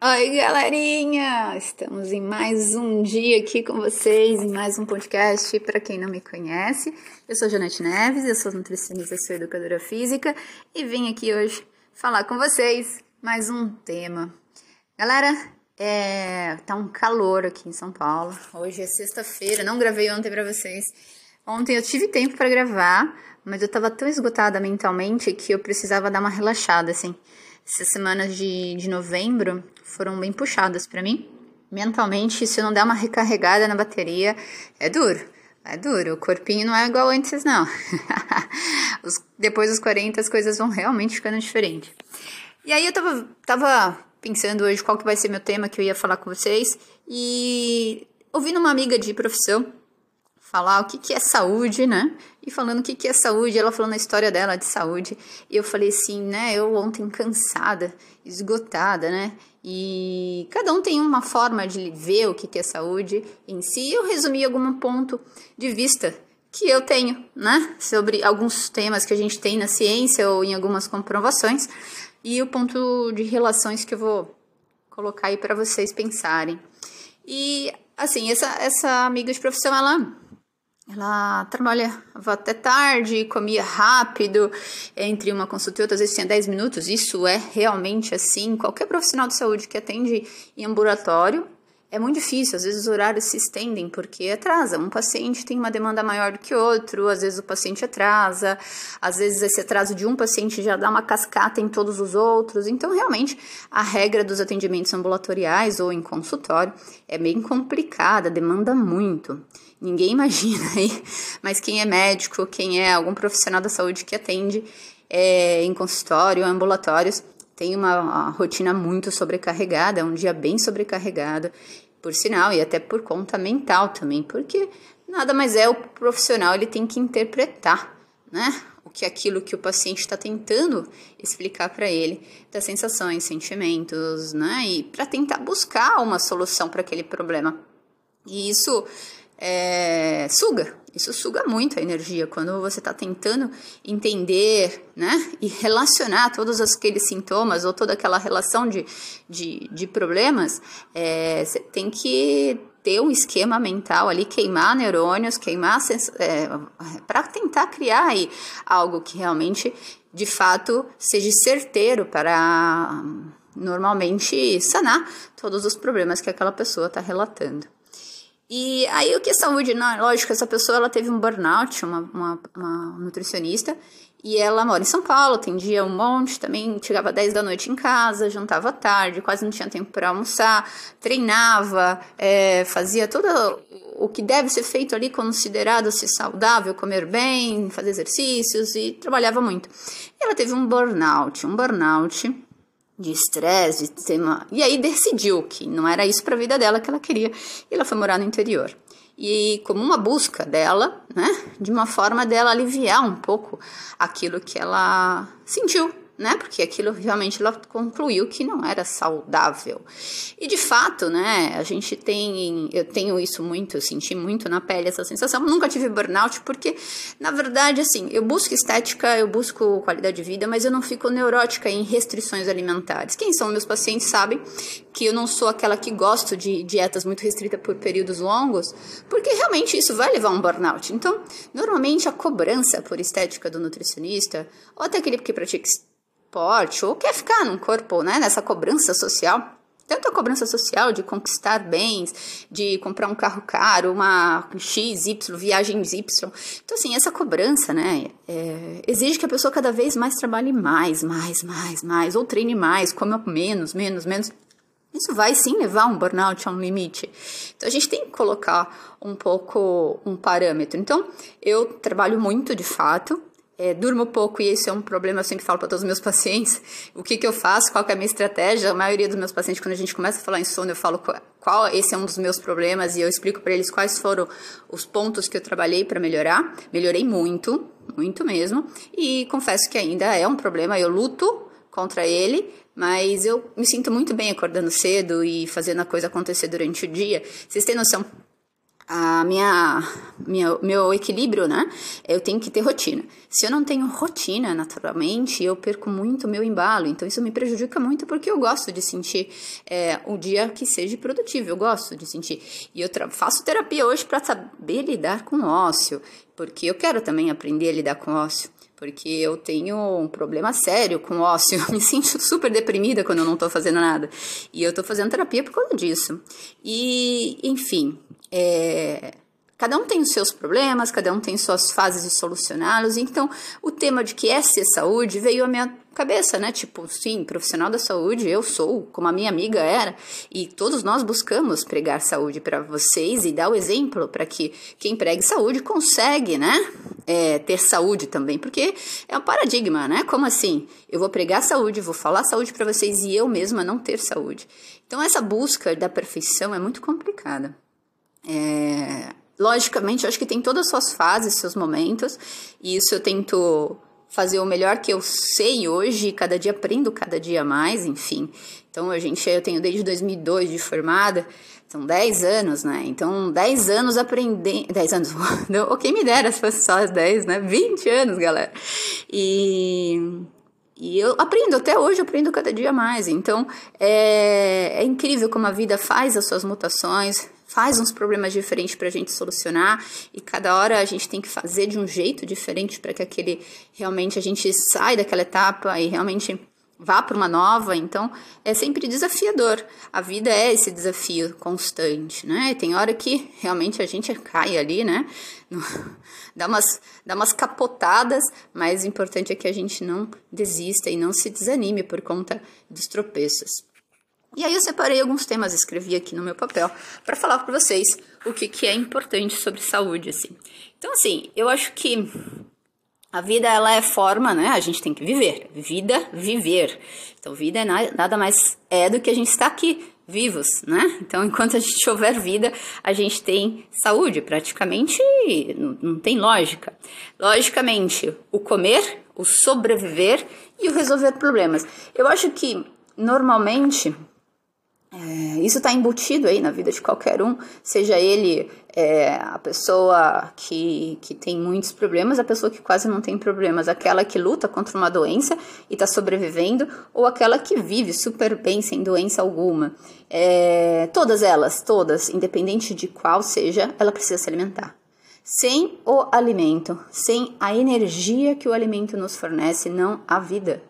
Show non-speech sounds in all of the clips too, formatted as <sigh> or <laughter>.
Oi, galerinha! Estamos em mais um dia aqui com vocês, em mais um podcast. Para quem não me conhece, eu sou Janete Neves, eu sou nutricionista sou educadora física e vim aqui hoje falar com vocês mais um tema. Galera, é, tá um calor aqui em São Paulo. Hoje é sexta-feira, não gravei ontem para vocês. Ontem eu tive tempo para gravar, mas eu tava tão esgotada mentalmente que eu precisava dar uma relaxada, assim. Essas semanas de, de novembro foram bem puxadas para mim. Mentalmente, se eu não der uma recarregada na bateria, é duro. É duro. O corpinho não é igual antes, não. <laughs> Os, depois dos 40, as coisas vão realmente ficando diferentes. E aí eu tava, tava pensando hoje qual que vai ser meu tema que eu ia falar com vocês. E ouvindo uma amiga de profissão falar o que, que é saúde, né? E falando o que, que é saúde, ela falando a história dela de saúde. E eu falei assim, né? Eu ontem cansada, esgotada, né? E cada um tem uma forma de ver o que, que é saúde em si. Eu resumi algum ponto de vista que eu tenho, né? Sobre alguns temas que a gente tem na ciência ou em algumas comprovações. E o ponto de relações que eu vou colocar aí para vocês pensarem. E assim, essa, essa amiga de profissão, ela ela trabalhava até tarde, comia rápido, entre uma consulta e outra, às vezes tinha 10 minutos. Isso é realmente assim. Qualquer profissional de saúde que atende em ambulatório é muito difícil. Às vezes os horários se estendem porque atrasa. Um paciente tem uma demanda maior do que outro, às vezes o paciente atrasa, às vezes esse atraso de um paciente já dá uma cascata em todos os outros. Então, realmente, a regra dos atendimentos ambulatoriais ou em consultório é bem complicada, demanda muito. Ninguém <laughs> imagina aí, mas quem é médico, quem é algum profissional da saúde que atende é, em consultório, ambulatórios, tem uma, rotina muito sobrecarregada, um dia bem sobrecarregado, por sinal, e até por conta mental também, porque nada mais é o profissional, ele tem que interpretar, né? O que é aquilo que o paciente está tentando explicar para ele, das sensações, sentimentos, né? E para tentar buscar uma solução para aquele problema. E isso é, suga. Isso suga muito a energia quando você está tentando entender, né, e relacionar todos aqueles sintomas ou toda aquela relação de, de, de problemas. É, você tem que ter um esquema mental ali, queimar neurônios, queimar é, para tentar criar aí algo que realmente, de fato, seja certeiro para normalmente sanar todos os problemas que aquela pessoa está relatando. E aí o que é saúde? Não, lógico, essa pessoa ela teve um burnout, uma, uma, uma nutricionista, e ela mora em São Paulo, atendia um monte, também chegava 10 da noite em casa, jantava tarde, quase não tinha tempo para almoçar, treinava, é, fazia todo o que deve ser feito ali considerado ser saudável, comer bem, fazer exercícios e trabalhava muito. E ela teve um burnout, um burnout de estresse, de tema. E aí decidiu que não era isso para a vida dela que ela queria, e ela foi morar no interior. E como uma busca dela, né, de uma forma dela aliviar um pouco aquilo que ela sentiu né? Porque aquilo realmente ela concluiu que não era saudável. E de fato, né? A gente tem, eu tenho isso muito, eu senti muito na pele essa sensação. Nunca tive burnout porque, na verdade, assim, eu busco estética, eu busco qualidade de vida, mas eu não fico neurótica em restrições alimentares. Quem são meus pacientes sabem que eu não sou aquela que gosto de dietas muito restritas por períodos longos, porque realmente isso vai levar a um burnout. Então, normalmente a cobrança por estética do nutricionista, ou até aquele que pratica esporte ou quer ficar num corpo, né, nessa cobrança social, tanto a cobrança social de conquistar bens, de comprar um carro caro, uma X, Y, viagens Y. Então, assim, essa cobrança, né, é, exige que a pessoa cada vez mais trabalhe mais, mais, mais, mais, ou treine mais, coma menos, menos, menos. Isso vai sim levar um burnout a um limite. Então, a gente tem que colocar um pouco um parâmetro. Então, eu trabalho muito de fato, é, durmo pouco e isso é um problema, eu sempre falo para todos os meus pacientes. O que, que eu faço, qual é a minha estratégia? A maioria dos meus pacientes, quando a gente começa a falar em sono, eu falo qual, qual esse é um dos meus problemas e eu explico para eles quais foram os pontos que eu trabalhei para melhorar. Melhorei muito, muito mesmo. E confesso que ainda é um problema, eu luto contra ele, mas eu me sinto muito bem acordando cedo e fazendo a coisa acontecer durante o dia. Vocês têm noção? A minha, minha meu equilíbrio, né? Eu tenho que ter rotina. Se eu não tenho rotina, naturalmente, eu perco muito meu embalo. Então, isso me prejudica muito porque eu gosto de sentir é, o dia que seja produtivo. Eu gosto de sentir. E eu faço terapia hoje para saber lidar com ócio, porque eu quero também aprender a lidar com ócio porque eu tenho um problema sério com ócio. <laughs> Eu me sinto super deprimida quando eu não tô fazendo nada. E eu tô fazendo terapia por causa disso. E, enfim, é, Cada um tem os seus problemas, cada um tem suas fases de solucioná-los. Então, o tema de que é ser saúde veio à minha cabeça, né? Tipo, sim, profissional da saúde, eu sou, como a minha amiga era, e todos nós buscamos pregar saúde para vocês e dar o exemplo para que quem pregue saúde consegue, né? É, ter saúde também, porque é um paradigma, né? Como assim? Eu vou pregar saúde, vou falar saúde para vocês e eu mesma não ter saúde. Então, essa busca da perfeição é muito complicada. É, logicamente, acho que tem todas as suas fases, seus momentos, e isso eu tento fazer o melhor que eu sei hoje, cada dia aprendo cada dia mais, enfim. Então, a gente, eu tenho desde 2002 de formada, são 10 anos, né? Então, 10 anos aprendendo. 10 anos, <laughs> não, quem me dera se fosse só 10, né? 20 anos, galera. E. E eu aprendo, até hoje aprendo cada dia mais. Então, é, é incrível como a vida faz as suas mutações, faz uns problemas diferentes para a gente solucionar e cada hora a gente tem que fazer de um jeito diferente para que aquele realmente a gente saia daquela etapa e realmente vá para uma nova. Então é sempre desafiador. A vida é esse desafio constante, né? E tem hora que realmente a gente cai ali, né? <laughs> dá umas, dá umas capotadas, mas o importante é que a gente não desista e não se desanime por conta dos tropeços. E aí eu separei alguns temas, escrevi aqui no meu papel, para falar para vocês o que, que é importante sobre saúde, assim. Então, assim, eu acho que a vida, ela é forma, né? A gente tem que viver. Vida, viver. Então, vida é nada mais é do que a gente estar aqui, vivos, né? Então, enquanto a gente houver vida, a gente tem saúde. Praticamente não, não tem lógica. Logicamente, o comer, o sobreviver e o resolver problemas. Eu acho que, normalmente é, isso está embutido aí na vida de qualquer um, seja ele é, a pessoa que, que tem muitos problemas, a pessoa que quase não tem problemas, aquela que luta contra uma doença e está sobrevivendo, ou aquela que vive super bem sem doença alguma. É, todas elas, todas, independente de qual seja, ela precisa se alimentar. Sem o alimento, sem a energia que o alimento nos fornece, não há vida,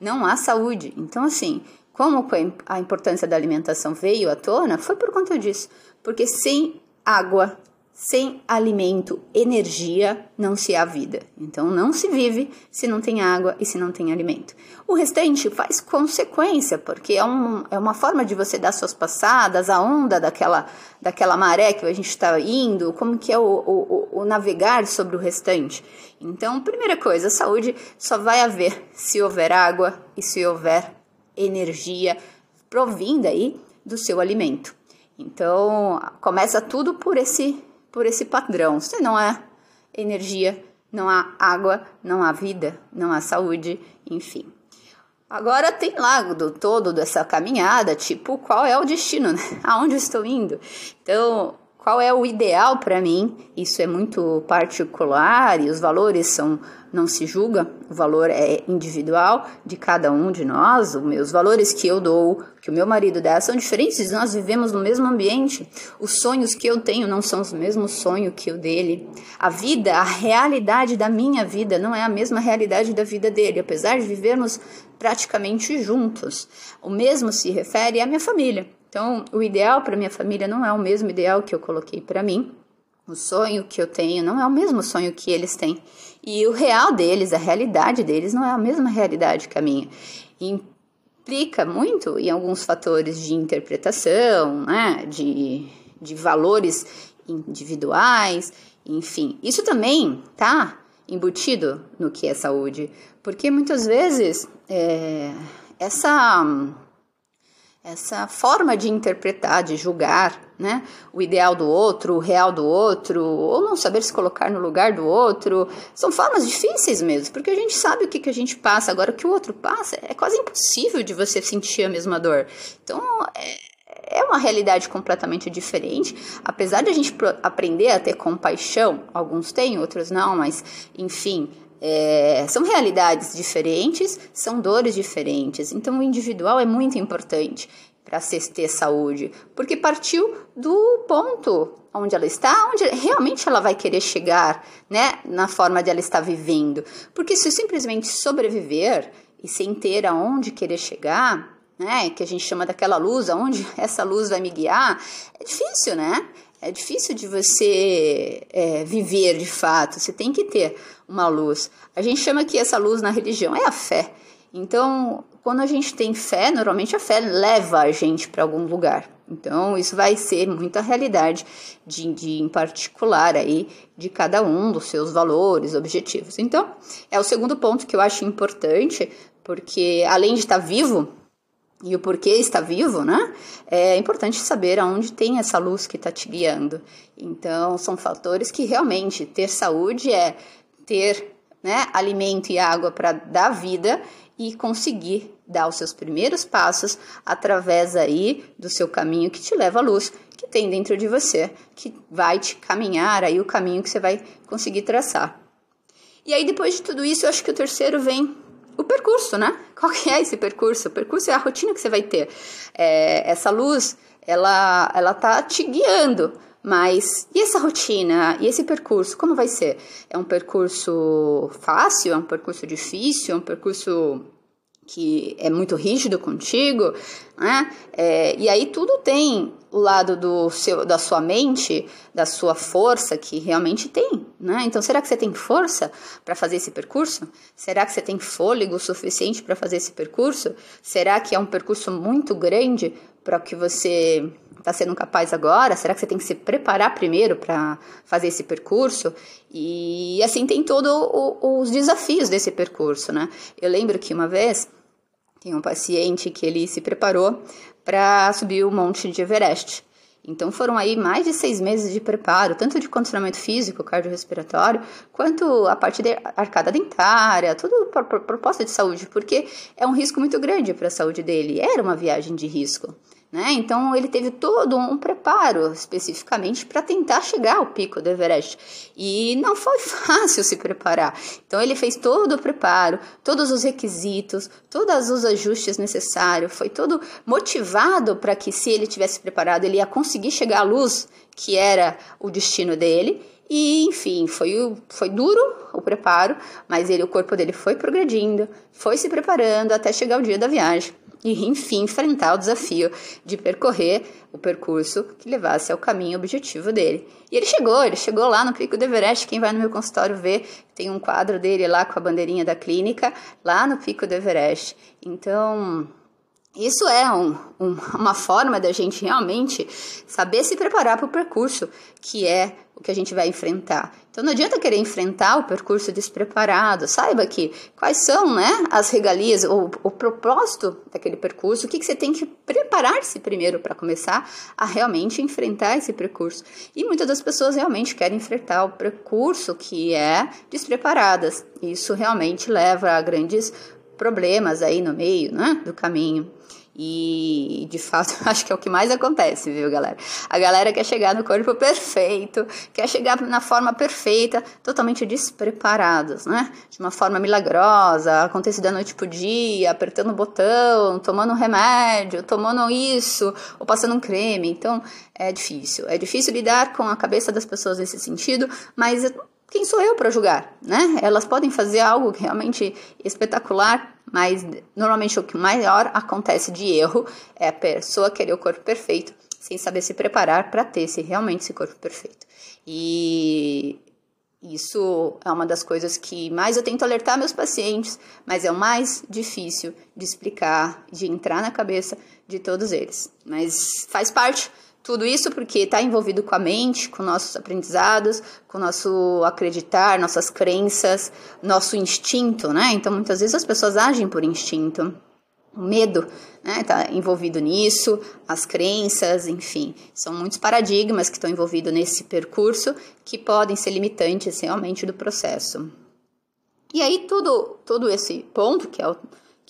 não há saúde. Então, assim, como a importância da alimentação veio à tona, foi por conta disso. Porque sem água, sem alimento, energia, não se há vida. Então não se vive se não tem água e se não tem alimento. O restante faz consequência, porque é, um, é uma forma de você dar suas passadas, a onda daquela, daquela maré que a gente está indo, como que é o, o, o navegar sobre o restante. Então, primeira coisa, a saúde só vai haver se houver água e se houver energia provinda aí do seu alimento. Então, começa tudo por esse por esse padrão. Se não há energia, não há água, não há vida, não há saúde, enfim. Agora tem lá do todo dessa caminhada, tipo, qual é o destino, né? <laughs> Aonde estou indo? Então, qual é o ideal para mim? Isso é muito particular e os valores são não se julga, o valor é individual de cada um de nós. Os meus valores que eu dou, que o meu marido dá, são diferentes. Nós vivemos no mesmo ambiente. Os sonhos que eu tenho não são os mesmos sonhos que o dele. A vida, a realidade da minha vida não é a mesma realidade da vida dele, apesar de vivermos praticamente juntos. O mesmo se refere à minha família. Então, o ideal para minha família não é o mesmo ideal que eu coloquei para mim. O sonho que eu tenho não é o mesmo sonho que eles têm. E o real deles, a realidade deles, não é a mesma realidade que a minha. Implica muito em alguns fatores de interpretação, né? de, de valores individuais, enfim. Isso também tá embutido no que é saúde, porque muitas vezes é, essa essa forma de interpretar, de julgar, né, o ideal do outro, o real do outro, ou não saber se colocar no lugar do outro, são formas difíceis mesmo, porque a gente sabe o que, que a gente passa, agora o que o outro passa é quase impossível de você sentir a mesma dor. Então, é, é uma realidade completamente diferente. Apesar de a gente aprender a ter compaixão, alguns têm, outros não, mas enfim, é, são realidades diferentes, são dores diferentes. Então, o individual é muito importante para ter saúde, porque partiu do ponto onde ela está, onde realmente ela vai querer chegar, né, na forma de ela estar vivendo. Porque se simplesmente sobreviver e sem ter aonde querer chegar, né, que a gente chama daquela luz, aonde essa luz vai me guiar, é difícil, né? É difícil de você é, viver de fato. Você tem que ter uma luz. A gente chama que essa luz na religião é a fé. Então, quando a gente tem fé, normalmente a fé leva a gente para algum lugar. Então, isso vai ser muita realidade de, de, em particular aí de cada um dos seus valores, objetivos. Então, é o segundo ponto que eu acho importante, porque além de estar vivo, e o porquê está vivo, né? É importante saber aonde tem essa luz que está te guiando. Então, são fatores que realmente ter saúde é ter né, alimento e água para dar vida e conseguir dar os seus primeiros passos através aí do seu caminho que te leva à luz, que tem dentro de você, que vai te caminhar aí o caminho que você vai conseguir traçar. E aí, depois de tudo isso, eu acho que o terceiro vem o percurso, né? <laughs> Qual que é esse percurso? O percurso é a rotina que você vai ter. É, essa luz, ela, ela tá te guiando. Mas e essa rotina? E esse percurso? Como vai ser? É um percurso fácil? É um percurso difícil? É um percurso que é muito rígido contigo, né? É, e aí tudo tem o lado do seu, da sua mente, da sua força, que realmente tem, né? Então, será que você tem força para fazer esse percurso? Será que você tem fôlego suficiente para fazer esse percurso? Será que é um percurso muito grande para o que você está sendo capaz agora? Será que você tem que se preparar primeiro para fazer esse percurso? E assim tem todos os desafios desse percurso, né? Eu lembro que uma vez tem um paciente que ele se preparou para subir o monte de Everest. Então foram aí mais de seis meses de preparo, tanto de condicionamento físico, cardiorrespiratório, quanto a parte de arcada dentária, tudo por proposta de saúde, porque é um risco muito grande para a saúde dele. Era uma viagem de risco. Né? Então ele teve todo um preparo especificamente para tentar chegar ao pico do Everest e não foi <laughs> fácil se preparar. Então ele fez todo o preparo, todos os requisitos, todos os ajustes necessários, foi todo motivado para que se ele tivesse preparado ele ia conseguir chegar à luz que era o destino dele. E enfim, foi, foi duro o preparo, mas ele, o corpo dele foi progredindo, foi se preparando até chegar o dia da viagem e, enfim, enfrentar o desafio de percorrer o percurso que levasse ao caminho objetivo dele. E ele chegou, ele chegou lá no Pico do Everest. Quem vai no meu consultório vê, tem um quadro dele lá com a bandeirinha da clínica, lá no Pico do Everest. Então, isso é um, um, uma forma da gente realmente saber se preparar para o percurso, que é o que a gente vai enfrentar. Então não adianta querer enfrentar o percurso despreparado. Saiba que quais são né, as regalias, ou o propósito daquele percurso, o que, que você tem que preparar-se primeiro para começar a realmente enfrentar esse percurso. E muitas das pessoas realmente querem enfrentar o percurso que é despreparadas. Isso realmente leva a grandes problemas aí no meio né, do caminho. E de fato, <laughs> acho que é o que mais acontece, viu, galera? A galera quer chegar no corpo perfeito, quer chegar na forma perfeita, totalmente despreparados, né? De uma forma milagrosa, acontecendo da noite pro dia, apertando o botão, tomando um remédio, tomando isso, ou passando um creme. Então, é difícil. É difícil lidar com a cabeça das pessoas nesse sentido, mas quem sou eu para julgar, né? Elas podem fazer algo realmente espetacular, mas normalmente o que maior acontece de erro é a pessoa querer o corpo perfeito sem saber se preparar para ter esse, realmente esse corpo perfeito. E isso é uma das coisas que mais eu tento alertar meus pacientes, mas é o mais difícil de explicar, de entrar na cabeça de todos eles. Mas faz parte tudo isso porque está envolvido com a mente, com nossos aprendizados, com nosso acreditar, nossas crenças, nosso instinto, né? Então, muitas vezes as pessoas agem por instinto. O medo está né, envolvido nisso, as crenças, enfim, são muitos paradigmas que estão envolvidos nesse percurso que podem ser limitantes realmente do processo. E aí, tudo, todo esse ponto, que é o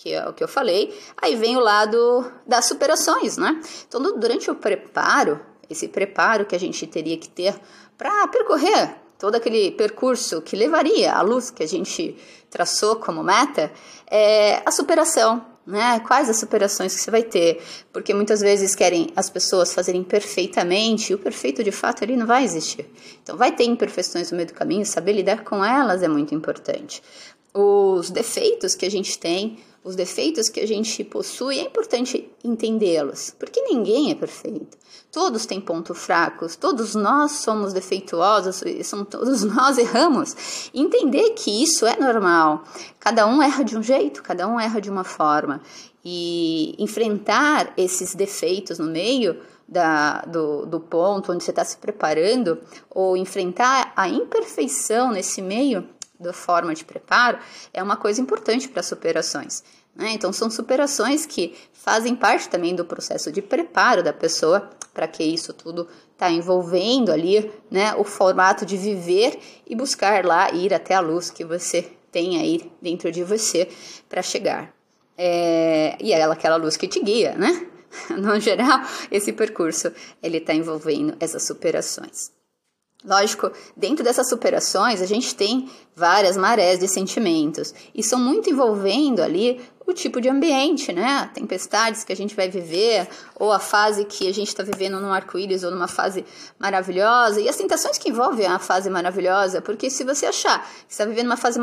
que é o que eu falei. Aí vem o lado das superações, né? Então, durante o preparo, esse preparo que a gente teria que ter para percorrer todo aquele percurso que levaria à luz que a gente traçou como meta, é a superação, né? Quais as superações que você vai ter? Porque muitas vezes querem as pessoas fazerem perfeitamente, e o perfeito de fato ali não vai existir. Então vai ter imperfeições no meio do caminho, saber lidar com elas é muito importante. Os defeitos que a gente tem, os defeitos que a gente possui, é importante entendê-los, porque ninguém é perfeito. Todos têm pontos fracos, todos nós somos defeituosos, são, todos <laughs> nós erramos. Entender que isso é normal. Cada um erra de um jeito, cada um erra de uma forma. E enfrentar esses defeitos no meio da, do, do ponto onde você está se preparando, ou enfrentar a imperfeição nesse meio da forma de preparo, é uma coisa importante para superações. Né? Então, são superações que fazem parte também do processo de preparo da pessoa para que isso tudo está envolvendo ali né, o formato de viver e buscar lá ir até a luz que você tem aí dentro de você para chegar. É, e é aquela luz que te guia, né? <laughs> No geral, esse percurso ele está envolvendo essas superações. Lógico, dentro dessas superações, a gente tem várias marés de sentimentos e são muito envolvendo ali o tipo de ambiente, né? Tempestades que a gente vai viver, ou a fase que a gente está vivendo num arco-íris ou numa fase maravilhosa, e as tentações que envolvem a fase maravilhosa, porque se você achar que está vivendo uma fase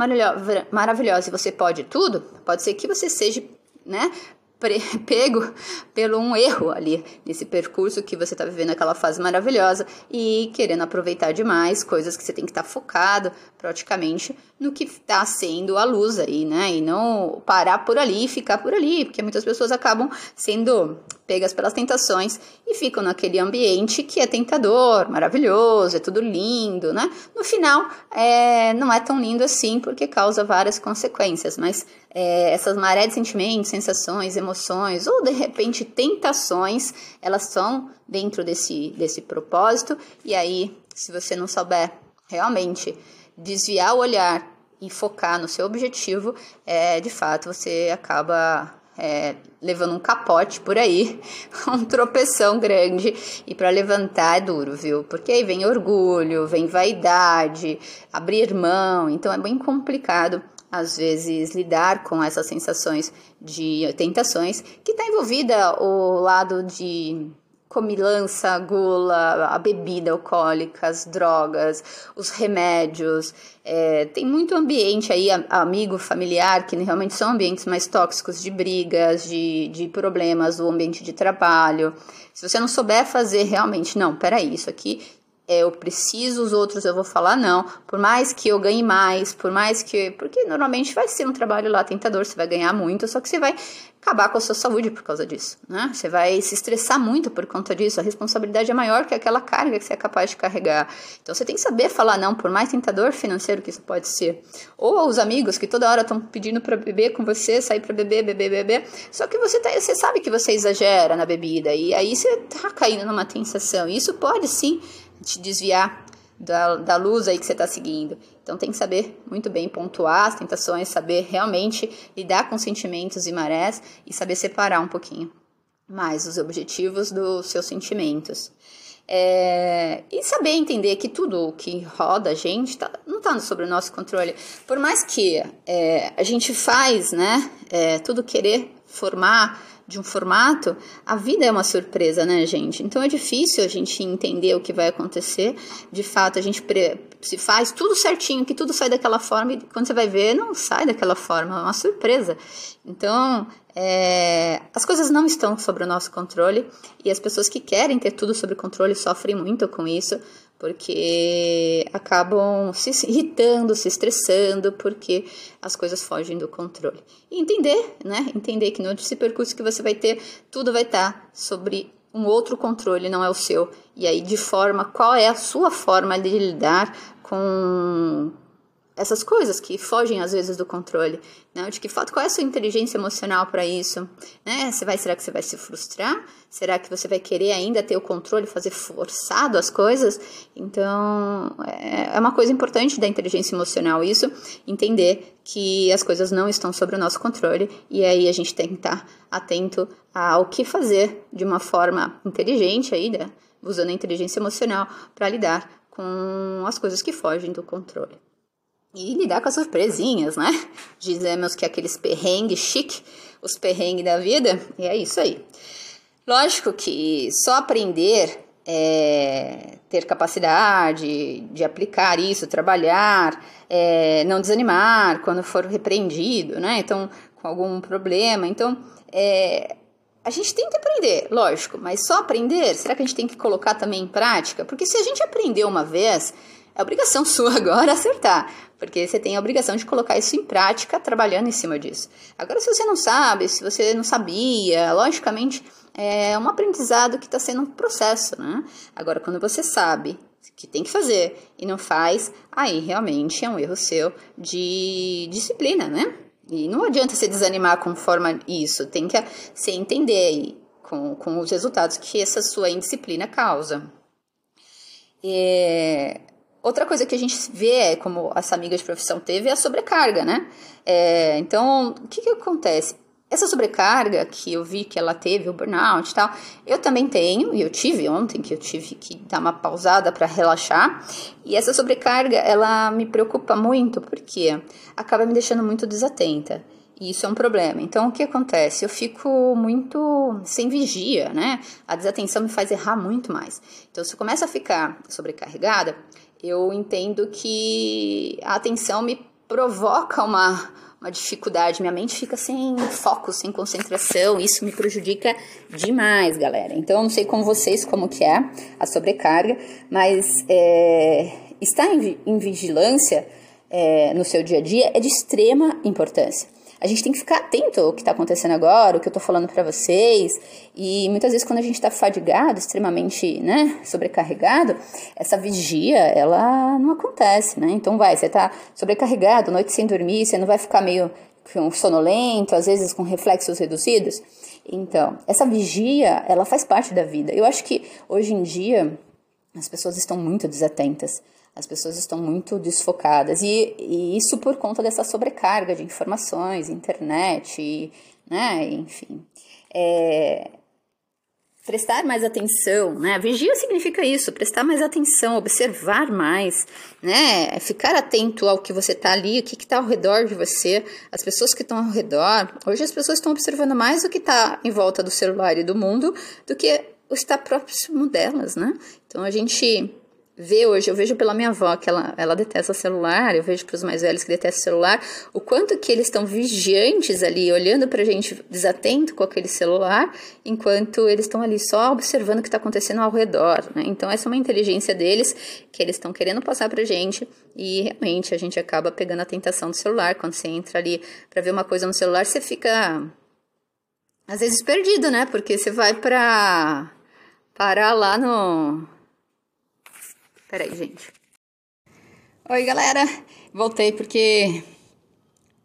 maravilhosa e você pode tudo, pode ser que você seja né, <laughs> pego pelo um erro ali nesse percurso que você está vivendo aquela fase maravilhosa e querendo aproveitar demais coisas que você tem que estar tá focado praticamente no que está sendo a luz aí, né? E não parar por ali e ficar por ali, porque muitas pessoas acabam sendo pegas pelas tentações e ficam naquele ambiente que é tentador, maravilhoso, é tudo lindo, né? No final, é, não é tão lindo assim porque causa várias consequências, mas é, essas marés de sentimentos, sensações, emoções ou de repente tentações, elas são dentro desse, desse propósito e aí, se você não souber realmente desviar o olhar e focar no seu objetivo, é, de fato você acaba é, levando um capote por aí, <laughs> um tropeção grande. E para levantar é duro, viu? Porque aí vem orgulho, vem vaidade, abrir mão. Então é bem complicado, às vezes, lidar com essas sensações de tentações, que está envolvida o lado de comilança, gula, a bebida alcoólica, as drogas, os remédios. É, tem muito ambiente aí, amigo, familiar, que realmente são ambientes mais tóxicos de brigas, de, de problemas, o ambiente de trabalho. Se você não souber fazer realmente, não, peraí, isso aqui é, eu preciso, os outros eu vou falar não. Por mais que eu ganhe mais, por mais que. Porque normalmente vai ser um trabalho lá tentador, você vai ganhar muito, só que você vai acabar com a sua saúde por causa disso, né? Você vai se estressar muito por conta disso, a responsabilidade é maior que aquela carga que você é capaz de carregar. Então você tem que saber falar não, por mais tentador financeiro que isso pode ser. Ou os amigos que toda hora estão pedindo para beber com você, sair para beber, beber, beber. Só que você, tá, você sabe que você exagera na bebida e aí você tá caindo numa tentação. Isso pode sim te desviar da, da luz aí que você está seguindo. Então tem que saber muito bem pontuar as tentações, saber realmente lidar com sentimentos e marés e saber separar um pouquinho mais os objetivos dos seus sentimentos. É, e saber entender que tudo que roda a gente tá, não está sobre o nosso controle. Por mais que é, a gente faz, né, é, tudo querer formar de um formato, a vida é uma surpresa, né, gente? Então é difícil a gente entender o que vai acontecer. De fato, a gente se faz tudo certinho, que tudo sai daquela forma, e quando você vai ver, não sai daquela forma, é uma surpresa. Então, é, as coisas não estão sob o nosso controle e as pessoas que querem ter tudo sob controle sofrem muito com isso, porque acabam se irritando, se estressando, porque as coisas fogem do controle. E entender, né? Entender que no percurso que você vai ter, tudo vai estar sobre um outro controle, não é o seu. E aí, de forma, qual é a sua forma de lidar com essas coisas que fogem às vezes do controle, né? De que fato, qual é a sua inteligência emocional para isso, né? Você vai, será que você vai se frustrar? Será que você vai querer ainda ter o controle, fazer forçado as coisas? Então, é, é uma coisa importante da inteligência emocional isso, entender que as coisas não estão sob o nosso controle e aí a gente tem que estar atento ao que fazer de uma forma inteligente aí, né? usando a inteligência emocional para lidar com as coisas que fogem do controle. E lidar com as surpresinhas, né? Dizemos que aqueles perrengues chique, os perrengues da vida, e é isso aí. Lógico que só aprender é, ter capacidade de aplicar isso, trabalhar, é, não desanimar quando for repreendido, né? Então, com algum problema. Então, é, a gente tem que aprender, lógico, mas só aprender, será que a gente tem que colocar também em prática? Porque se a gente aprendeu uma vez, é obrigação sua <laughs> agora acertar, porque você tem a obrigação de colocar isso em prática trabalhando em cima disso. Agora, se você não sabe, se você não sabia, logicamente é um aprendizado que está sendo um processo, né? Agora, quando você sabe que tem que fazer e não faz, aí realmente é um erro seu de disciplina, né? E não adianta você desanimar conforme isso, tem que se entender com, com os resultados que essa sua indisciplina causa. É, Outra coisa que a gente vê, como essa amiga de profissão teve, é a sobrecarga, né? É, então, o que, que acontece? Essa sobrecarga que eu vi que ela teve, o burnout e tal, eu também tenho, e eu tive ontem, que eu tive que dar uma pausada para relaxar. E essa sobrecarga, ela me preocupa muito, porque acaba me deixando muito desatenta. E isso é um problema. Então, o que acontece? Eu fico muito sem vigia, né? A desatenção me faz errar muito mais. Então, se eu começo a ficar sobrecarregada, eu entendo que a atenção me provoca uma, uma dificuldade, minha mente fica sem foco, sem concentração, isso me prejudica demais, galera. Então, eu não sei com vocês como que é a sobrecarga, mas é, estar em, em vigilância é, no seu dia a dia é de extrema importância a gente tem que ficar atento ao que está acontecendo agora, o que eu estou falando para vocês. E muitas vezes quando a gente está fadigado, extremamente, né, sobrecarregado, essa vigia, ela não acontece, né? Então vai, você está sobrecarregado, noite sem dormir, você não vai ficar meio sonolento, às vezes com reflexos reduzidos. Então, essa vigia, ela faz parte da vida. Eu acho que hoje em dia as pessoas estão muito desatentas. As pessoas estão muito desfocadas e, e isso por conta dessa sobrecarga de informações, internet, e, né, enfim. É, prestar mais atenção, né? Vigia significa isso, prestar mais atenção, observar mais, né? Ficar atento ao que você está ali, o que está ao redor de você, as pessoas que estão ao redor. Hoje as pessoas estão observando mais o que está em volta do celular e do mundo do que o está próximo delas, né? Então a gente ver hoje, eu vejo pela minha avó que ela, ela detesta celular, eu vejo para os mais velhos que detestam celular, o quanto que eles estão vigiantes ali, olhando para a gente desatento com aquele celular, enquanto eles estão ali só observando o que está acontecendo ao redor. Né? Então, essa é uma inteligência deles que eles estão querendo passar para a gente e realmente a gente acaba pegando a tentação do celular. Quando você entra ali para ver uma coisa no celular, você fica às vezes perdido, né? Porque você vai para parar lá no Peraí, gente. Oi, galera. Voltei porque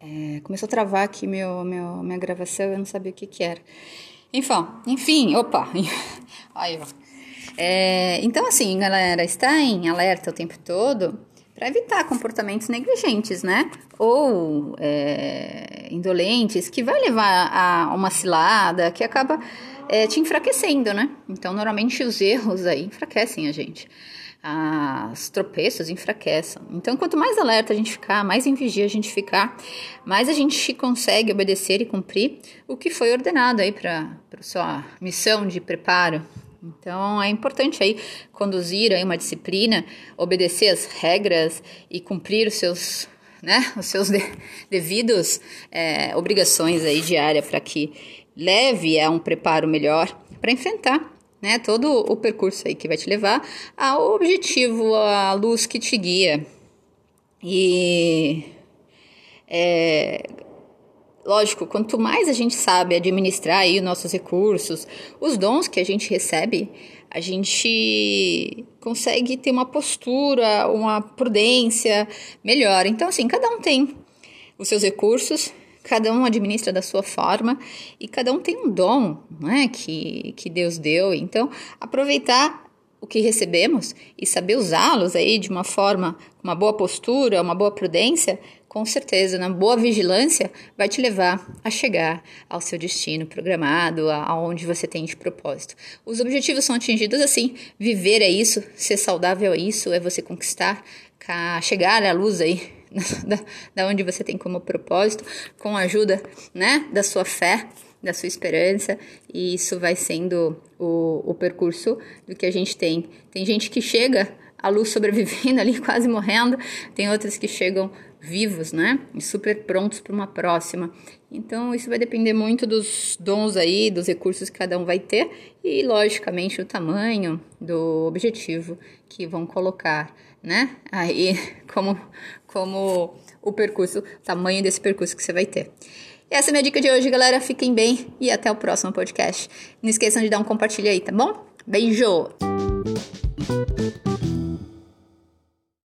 é, começou a travar aqui meu, meu, minha gravação, eu não sabia o que que era. Enfim, enfim, opa. <laughs> Aí, ó. É, então, assim, galera, está em alerta o tempo todo para evitar comportamentos negligentes, né? Ou é, indolentes, que vai levar a uma cilada que acaba é, te enfraquecendo, né? Então, normalmente os erros aí enfraquecem a gente as tropeços enfraquecem. Então, quanto mais alerta a gente ficar, mais em vigia a gente ficar, mais a gente consegue obedecer e cumprir o que foi ordenado aí para a sua missão de preparo. Então, é importante aí conduzir aí uma disciplina, obedecer as regras e cumprir os seus, né, os seus de, devidos é, obrigações aí diárias para que leve a um preparo melhor para enfrentar né? Todo o percurso aí que vai te levar ao objetivo, à luz que te guia. E é, lógico, quanto mais a gente sabe administrar aí os nossos recursos, os dons que a gente recebe, a gente consegue ter uma postura, uma prudência melhor. Então, assim, cada um tem os seus recursos, cada um administra da sua forma e cada um tem um dom né, que, que Deus deu. Então, aproveitar o que recebemos e saber usá-los aí de uma forma, uma boa postura, uma boa prudência, com certeza, na boa vigilância, vai te levar a chegar ao seu destino programado, aonde você tem de propósito. Os objetivos são atingidos assim: viver é isso, ser saudável é isso, é você conquistar, chegar à luz aí <laughs> da, da onde você tem como propósito, com a ajuda né, da sua fé, da sua esperança, e isso vai sendo o, o percurso do que a gente tem. Tem gente que chega à luz sobrevivendo <laughs> ali, quase morrendo, tem outras que chegam vivos, né? E super prontos para uma próxima. Então, isso vai depender muito dos dons aí, dos recursos que cada um vai ter e, logicamente, o tamanho do objetivo que vão colocar, né? Aí, <laughs> como, como o percurso, o tamanho desse percurso que você vai ter. Essa é a minha dica de hoje, galera. Fiquem bem e até o próximo podcast. Não esqueçam de dar um compartilho aí, tá bom? Beijo!